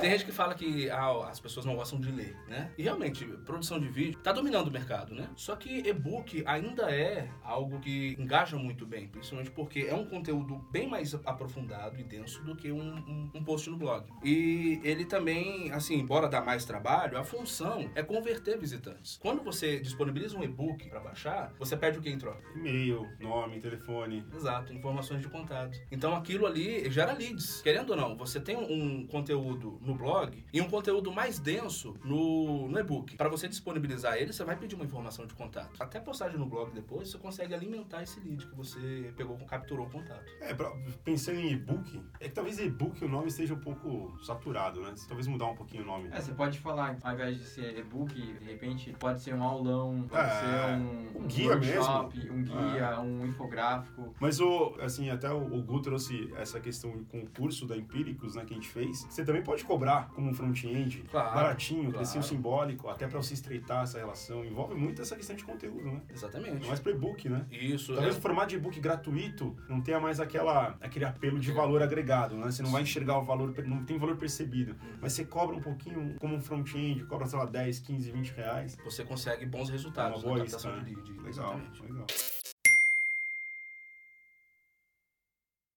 Tem gente que fala que ah, as pessoas não gostam de ler, né? E realmente, produção de vídeo tá dominando o mercado, né? Só que e-book ainda é algo que engaja muito bem, principalmente porque é um conteúdo bem mais aprofundado e denso do que um, um, um post no blog. E ele também, assim, embora dá mais trabalho, a função é converter visitantes. Quando você disponibiliza um e-book para baixar, você pede o que em troca? E-mail, nome, telefone. Exato, informações de contato. Então aquilo ali gera leads. Querendo ou não, você tem um conteúdo no blog e um conteúdo mais denso no, no e-book. Para você disponibilizar ele, você vai pedir uma informação de contato. Até postagem no blog depois, você consegue alimentar esse lead que você pegou, capturou o contato. É, pra, pensando em e-book, é que talvez e-book o nome esteja um pouco saturado, né? Talvez mudar um pouquinho o nome. É, você pode falar, ao invés de ser e-book, de repente pode ser um aulão, pode É, ser um, um guia workshop, um guia, um infográfico. Mas o, assim, até o, o Gu trouxe essa questão do concurso da Empíricos, né, que a gente fez. Você também pode cobrar como um front-end, Claro, baratinho, claro. precinho simbólico, até pra você estreitar essa relação. Envolve muito essa questão de conteúdo, né? Exatamente. Mais para e-book, né? Isso. Talvez é- o formato de e-book gratuito não tenha mais aquela, aquele apelo de valor agregado, né? Você não vai enxergar o valor, não tem valor percebido. Mas você cobra um pouquinho como um front-end, cobra, sei lá, 10, 15, 20 reais. você consegue bons É resultados uma boa na isca, captação né? de lead. Legal, Exatamente. legal.